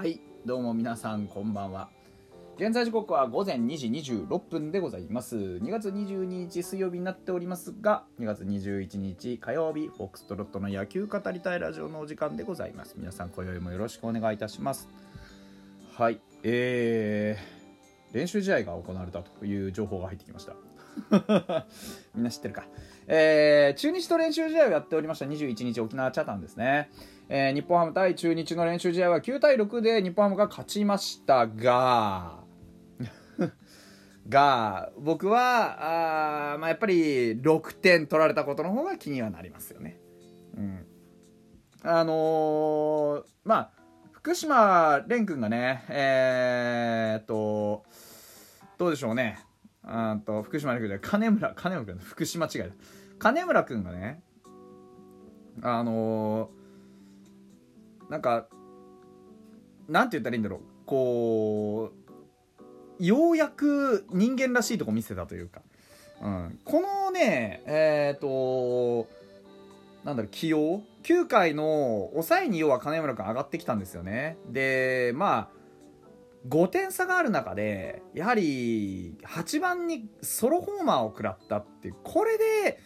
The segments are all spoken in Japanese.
はいどうも皆さんこんばんは。現在時刻は午前2時26分でございます。2月22日水曜日になっておりますが2月21日火曜日フォックストロットの野球語りたいラジオのお時間でございます。皆さん今宵もよろしくお願いいたします。はいえー、練習試合が行われたという情報が入ってきました。みんな知ってるか。えー、中日と練習試合をやっておりました21日沖縄チャタンですね。えー、日本ハム対中日の練習試合は9対6で日本ハムが勝ちましたが、が、僕は、あまあ、やっぱり6点取られたことの方が気にはなりますよね。うん。あのー、まあ、福島蓮君がね、えー、っと、どうでしょうね。あと福島で金村金村君福島違いだ。金村君がねあのー、なんかなんて言ったらいいんだろう。こうようやく人間らしいとこ見せたというか、うん、このねえっ、ー、となんだろう起用？9回の抑えに要は金村君上がってきたんですよね。でまあ5点差がある中でやはり8番にソロホーマーを食らったっていうこれで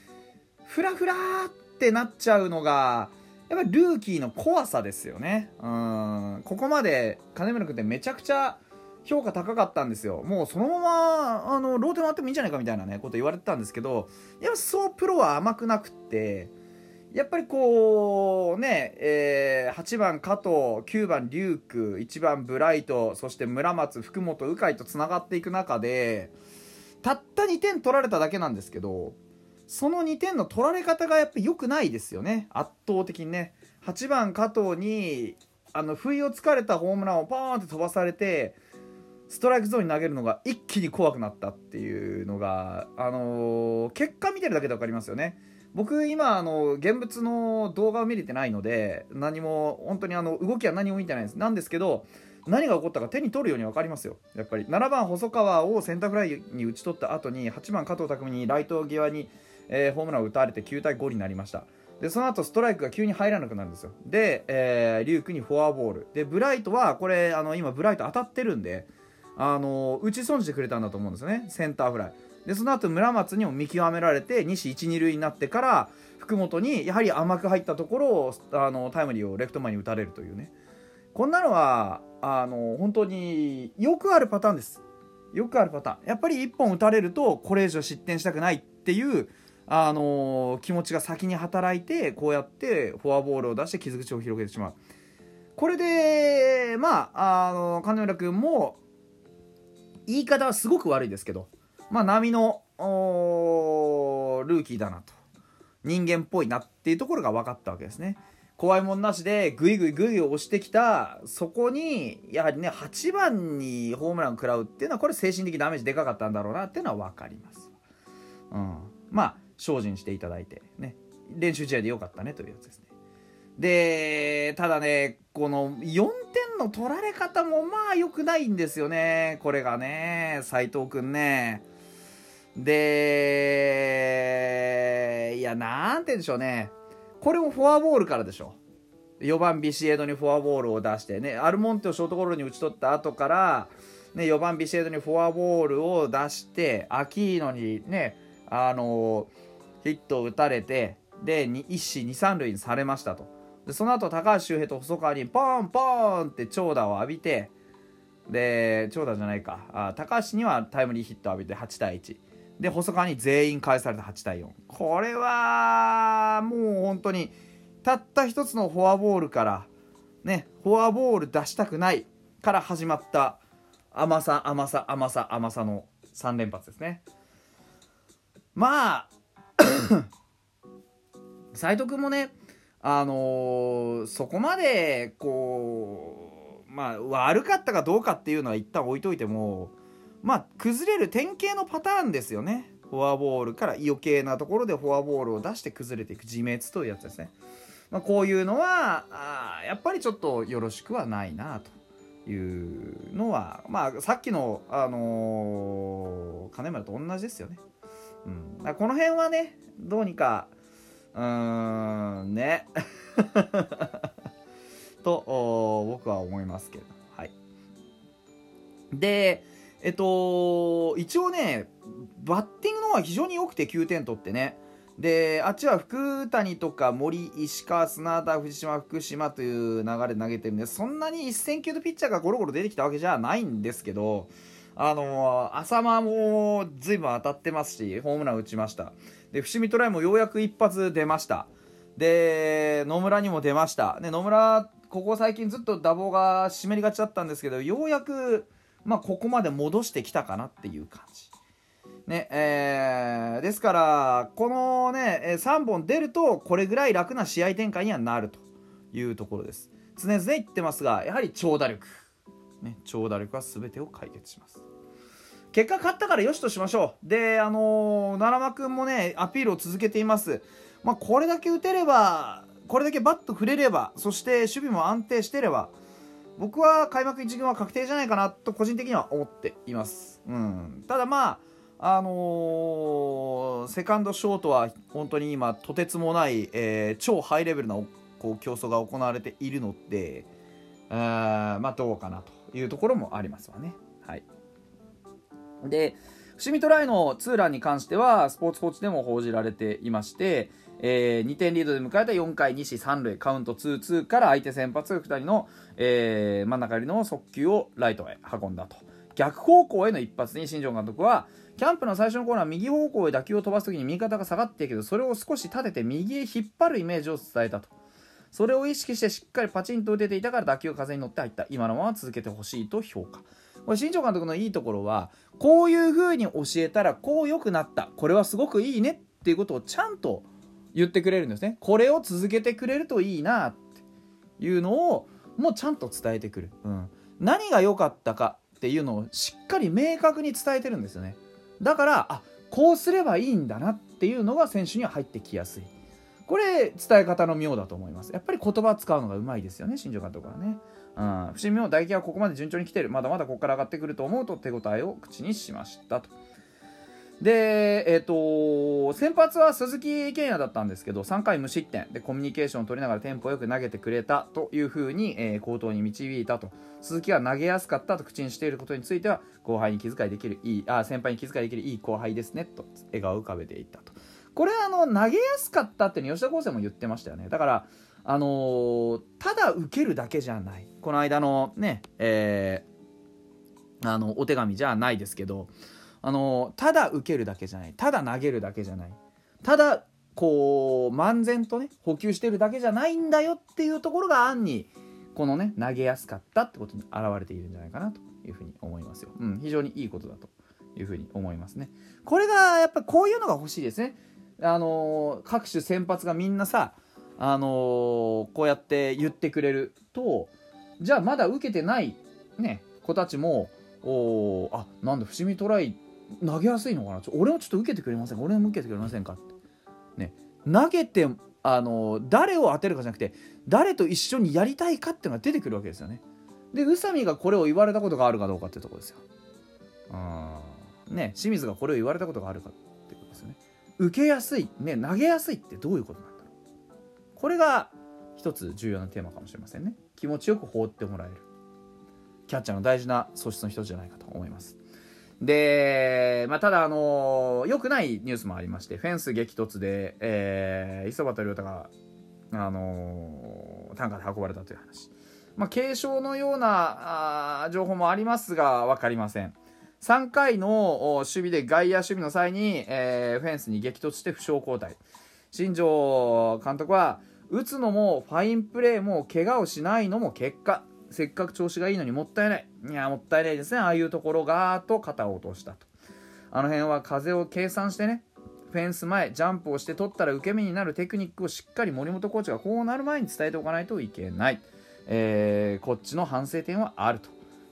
フラフラってなっちゃうのがやっぱりルーキーの怖さですよね。うん。ここまで金村君ってめちゃくちゃ評価高かったんですよ。もうそのままあのローテ回ってもいいんじゃないかみたいなねこと言われてたんですけどやっぱそうプロは甘くなくってやっぱりこうね、えー、8番加藤9番龍空1番ブライトそして村松福本鵜飼とつながっていく中でたった2点取られただけなんですけどその2点の取られ方がやっぱ良くないですよね圧倒的にね8番加藤にあの不意をつかれたホームランをポーンって飛ばされてストライクゾーンに投げるのが一気に怖くなったっていうのが、あのー、結果見てるだけで分かりますよね。僕今あの現物の動画を見れてないので何も本当にあの動きは何も見てないです。なんですけど何が起こったか手に取るように分かりますよ。やっぱり。7番細川をセンターフライに打ち取った後に8番加藤匠にライト際に、えー、ホームランを打たれて9対5になりました。でその後ストライクが急に入らなくなるんですよ。で、えー、リュウクにフォアボール。でブライトはこれあの今ブライト当たってるんであの打ち損じてくれたんだと思うんですよね。センターフライ。でその後村松にも見極められて2死1、2塁になってから福本にやはり甘く入ったところをあのタイムリーをレフト前に打たれるというね。こんなのはあの本当によくあるパターンです。よくあるパターン。やっぱり1本打たれるとこれ以上失点したくないっていうあの気持ちが先に働いてこうやってフォアボールを出して傷口を広げてしまう。これでまああの金村君も言い方はすごく悪いですけどまあ、波のルーキーだなと。人間っぽいなっていうところが分かったわけですね。怖いもんなしでグイグイグイ押してきたそこにやはりね8番にホームラン食らうっていうのはこれ精神的ダメージでかかったんだろうなっていうのは分かります、うん、まあ精進していただいてね。練習試合でよかったねというやつですね。でただねこの4点の取られ方もまあ良くないんですよね。これがね斎藤君ね。で、いや、なんて言うんでしょうね。これもフォアボールからでしょ。4番ビシエドにフォアボールを出してね、アルモンテをショートゴロに打ち取った後から、ね、4番ビシエドにフォアボールを出して、アキーノにね、あのヒットを打たれて、で、一死二三塁にされましたと。で、その後、高橋周平と細川にポーンポンって長打を浴びて、で、長打じゃないか、あ高橋にはタイムリーヒットを浴びて8対1。で細川に全員返された8対4これはもう本当にたった一つのフォアボールからねフォアボール出したくないから始まった甘さ甘さ甘さ甘さの3連発ですね。まあ 斎藤君もねあのー、そこまでこうまあ悪かったかどうかっていうのは一旦置いといてもまあ崩れる典型のパターンですよね。フォアボールから余計なところでフォアボールを出して崩れていく自滅というやつですね、まあ、こういうのはあやっぱりちょっとよろしくはないなというのはまあさっきの、あのー、金村と同じですよね、うん、この辺はねどうにかうーんね。と僕は思いますけれどでえっと一応ねバッティングの方は非常に良くて9点取ってね。であっちは福谷とか森石川砂田藤島福島という流れで投げてるんでそんなに1000球のピッチャーがゴロゴロ出てきたわけじゃないんですけどあの浅間も随分当たってますしホームラン打ちました。で伏見トライもようやく一発出ました。で野村にも出ました。で野村ここ最近ずっと打棒が湿りがちだったんですけどようやく、まあ、ここまで戻してきたかなっていう感じ。ねえー、ですからこのね3本出るとこれぐらい楽な試合展開にはなるというところです。常々言ってますがやはり長打力、ね、長打力は全てを解決します。結果勝ったからよしとしましょう。であのー、奈良間君もねアピールを続けています。まあ、これだけ打てればこれだけバット振れればそして守備も安定してれば僕は開幕1軍は確定じゃないかなと個人的には思っています、うん、ただまああのー、セカンドショートは本当に今とてつもない、えー、超ハイレベルなこう競争が行われているのであまあどうかなというところもありますわね。はい、で伏見トライのツーランに関してはスポーツコーチでも報じられていまして、えー、2点リードで迎えた4回2死3塁カウント2-2から相手先発2人の、えー、真ん中寄りの速球をライトへ運んだと。逆方向への一発に新庄監督はキャンプの最初のコーナー右方向へ打球を飛ばす時に右肩が下がっているけどそれを少し立てて右へ引っ張るイメージを伝えたと。それを意識してしっかりパチンと打てていたから打球が風に乗って入った。今のまま続けてほしいと評価。これ新庄監督のいいところはこういう風に教えたらこう良くなった。これはすごくいいね。っていうことをちゃんと言ってくれるんですね。これを続けてくれるといいなっていうのをもうちゃんと伝えてくる、うん、何が良かったかっていうのをしっかり明確に伝えてるんですよね。だからあこうすればいいんだなっていうのが選手には入ってきやすい。これ伝え方の妙だと思います。やっぱり言葉使うのがうまいですよね新庄監督はね。うん、伏見も打撃はここまで順調に来ているまだまだここから上がってくると思うと手応えを口にしましたとで、えっ、ー、と、先発は鈴木健也だったんですけど、3回無失点でコミュニケーションを取りながらテンポよく投げてくれたというふうに、えー、口頭に導いたと。鈴木が投げやすかったと口にしていることについては、後輩に気遣いできる、いい、あ、先輩に気遣いできるいい後輩ですね、と笑顔を浮かべていたと。これ、あの、投げやすかったって吉田康生も言ってましたよね。だから、あのー、ただ受けるだけじゃない。この間のね、えー、あの、お手紙じゃないですけど、あのただ受けるだけじゃないただ投げるだけじゃないただこう漫然とね補給してるだけじゃないんだよっていうところが案にこのね投げやすかったってことに表れているんじゃないかなというふうに思いますよ。うん、非常にいいことだというふうに思いますね。これがやっぱこういうのが欲しいですね。あの各種先発がみんなさあのこうやって言ってくれるとじゃあまだ受けてないね子たちもおあなんだ伏見トライ投げやすいのかな？ちょ俺もちょっと受けてくれませんか？俺も受けてくれませんかって。ね投げてあの誰を当てるかじゃなくて誰と一緒にやりたいかっていうのが出てくるわけですよね。で宇佐美がこれを言われたことがあるかどうかっていうとこですよ。うんね清水がこれを言われたことがあるかってことですよね。受けやすいね投げやすいってどういうことなんだろうこれが一つ重要なテーマかもしれませんね気持ちよく放ってもらえるキャッチャーの大事な素質の一つじゃないかと思いますで、まあ、ただ、あの、良くないニュースもありまして、フェンス激突で、えー、磯端亮太が、あのー、担架で運ばれたという話。まあ、軽傷のようなあ情報もありますが、分かりません。3回の守備で外野守備の際に、えー、フェンスに激突して負傷交代。新庄監督は、打つのもファインプレーも怪我をしないのも結果。せっかく調子がいいのにもったいない。いや、もったいないですね。ああいうところが、と肩を落としたと。あの辺は風を計算してね、フェンス前、ジャンプをして取ったら受け身になるテクニックをしっかり森本コーチがこうなる前に伝えておかないといけない。えー、こっちの反省点はあると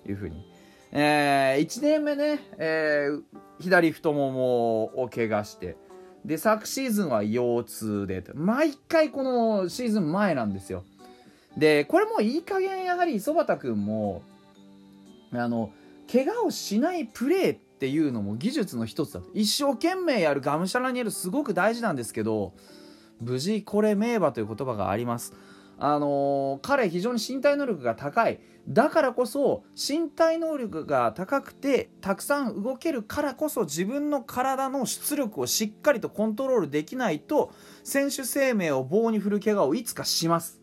いうふうに。えー、1年目ね、えー、左太ももを怪我して、で、昨シーズンは腰痛で、毎回このシーズン前なんですよ。でこれもいい加減やはり磯畑君もあの怪我をしないプレーっていうのも技術の一つだと。一生懸命やるがむしゃらにやるすごく大事なんですけど無事これ名馬という言葉があります。あのー、彼非常に身体能力が高い。だからこそ身体能力が高くてたくさん動けるからこそ自分の体の出力をしっかりとコントロールできないと選手生命を棒に振る怪我をいつかします。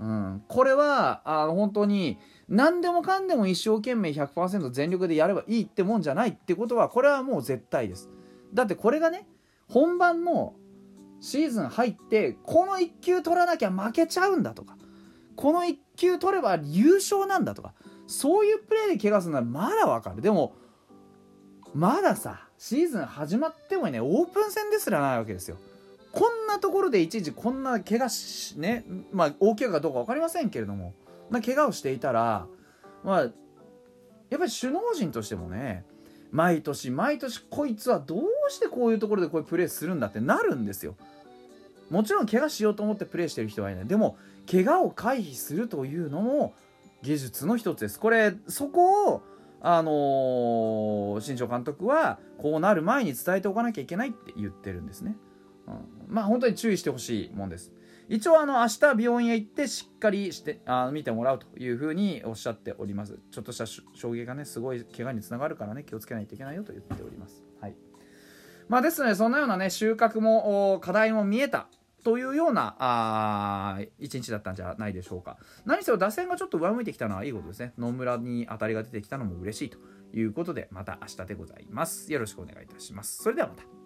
うん、これはあ本当に何でもかんでも一生懸命100%全力でやればいいってもんじゃないってことはこれはもう絶対です。だってこれがね本番のシーズン入ってこの1球取らなきゃ負けちゃうんだとかこの1球取れば優勝なんだとかそういうプレーで怪我するならまだわかる。でもまださシーズン始まってもねオープン戦ですらないわけですよ。こんなところでいちいちこんな怪我しねまあ大怪我かどうか分かりませんけれどもな怪我をしていたらまあやっぱり首脳陣としてもね毎年毎年こいつはどうしてこういうところでこういうプレーするんだってなるんですよ。もちろん怪我しようと思ってプレーしてる人はいない。でも怪我を回避するというのも技術の一つです。これそこをあのー、新庄監督はこうなる前に伝えておかなきゃいけないって言ってるんですね、うん、まあ本当に注意してほしいもんです。一応あの明日病院へ行ってしっかりしてあ見てもらうというふうにおっしゃっております。ちょっとした衝撃がねすごい怪我につながるからね気をつけないといけないよと言っております。はい。まあですのでそんなようなね収穫も課題も見えたというようなあ一日だったんじゃないでしょうか。何せ打線がちょっと上向いてきたのはいいことですね。野村に当たりが出てきたのも嬉しいということでまた明日でございます。よろしくお願いいたします。それではまた。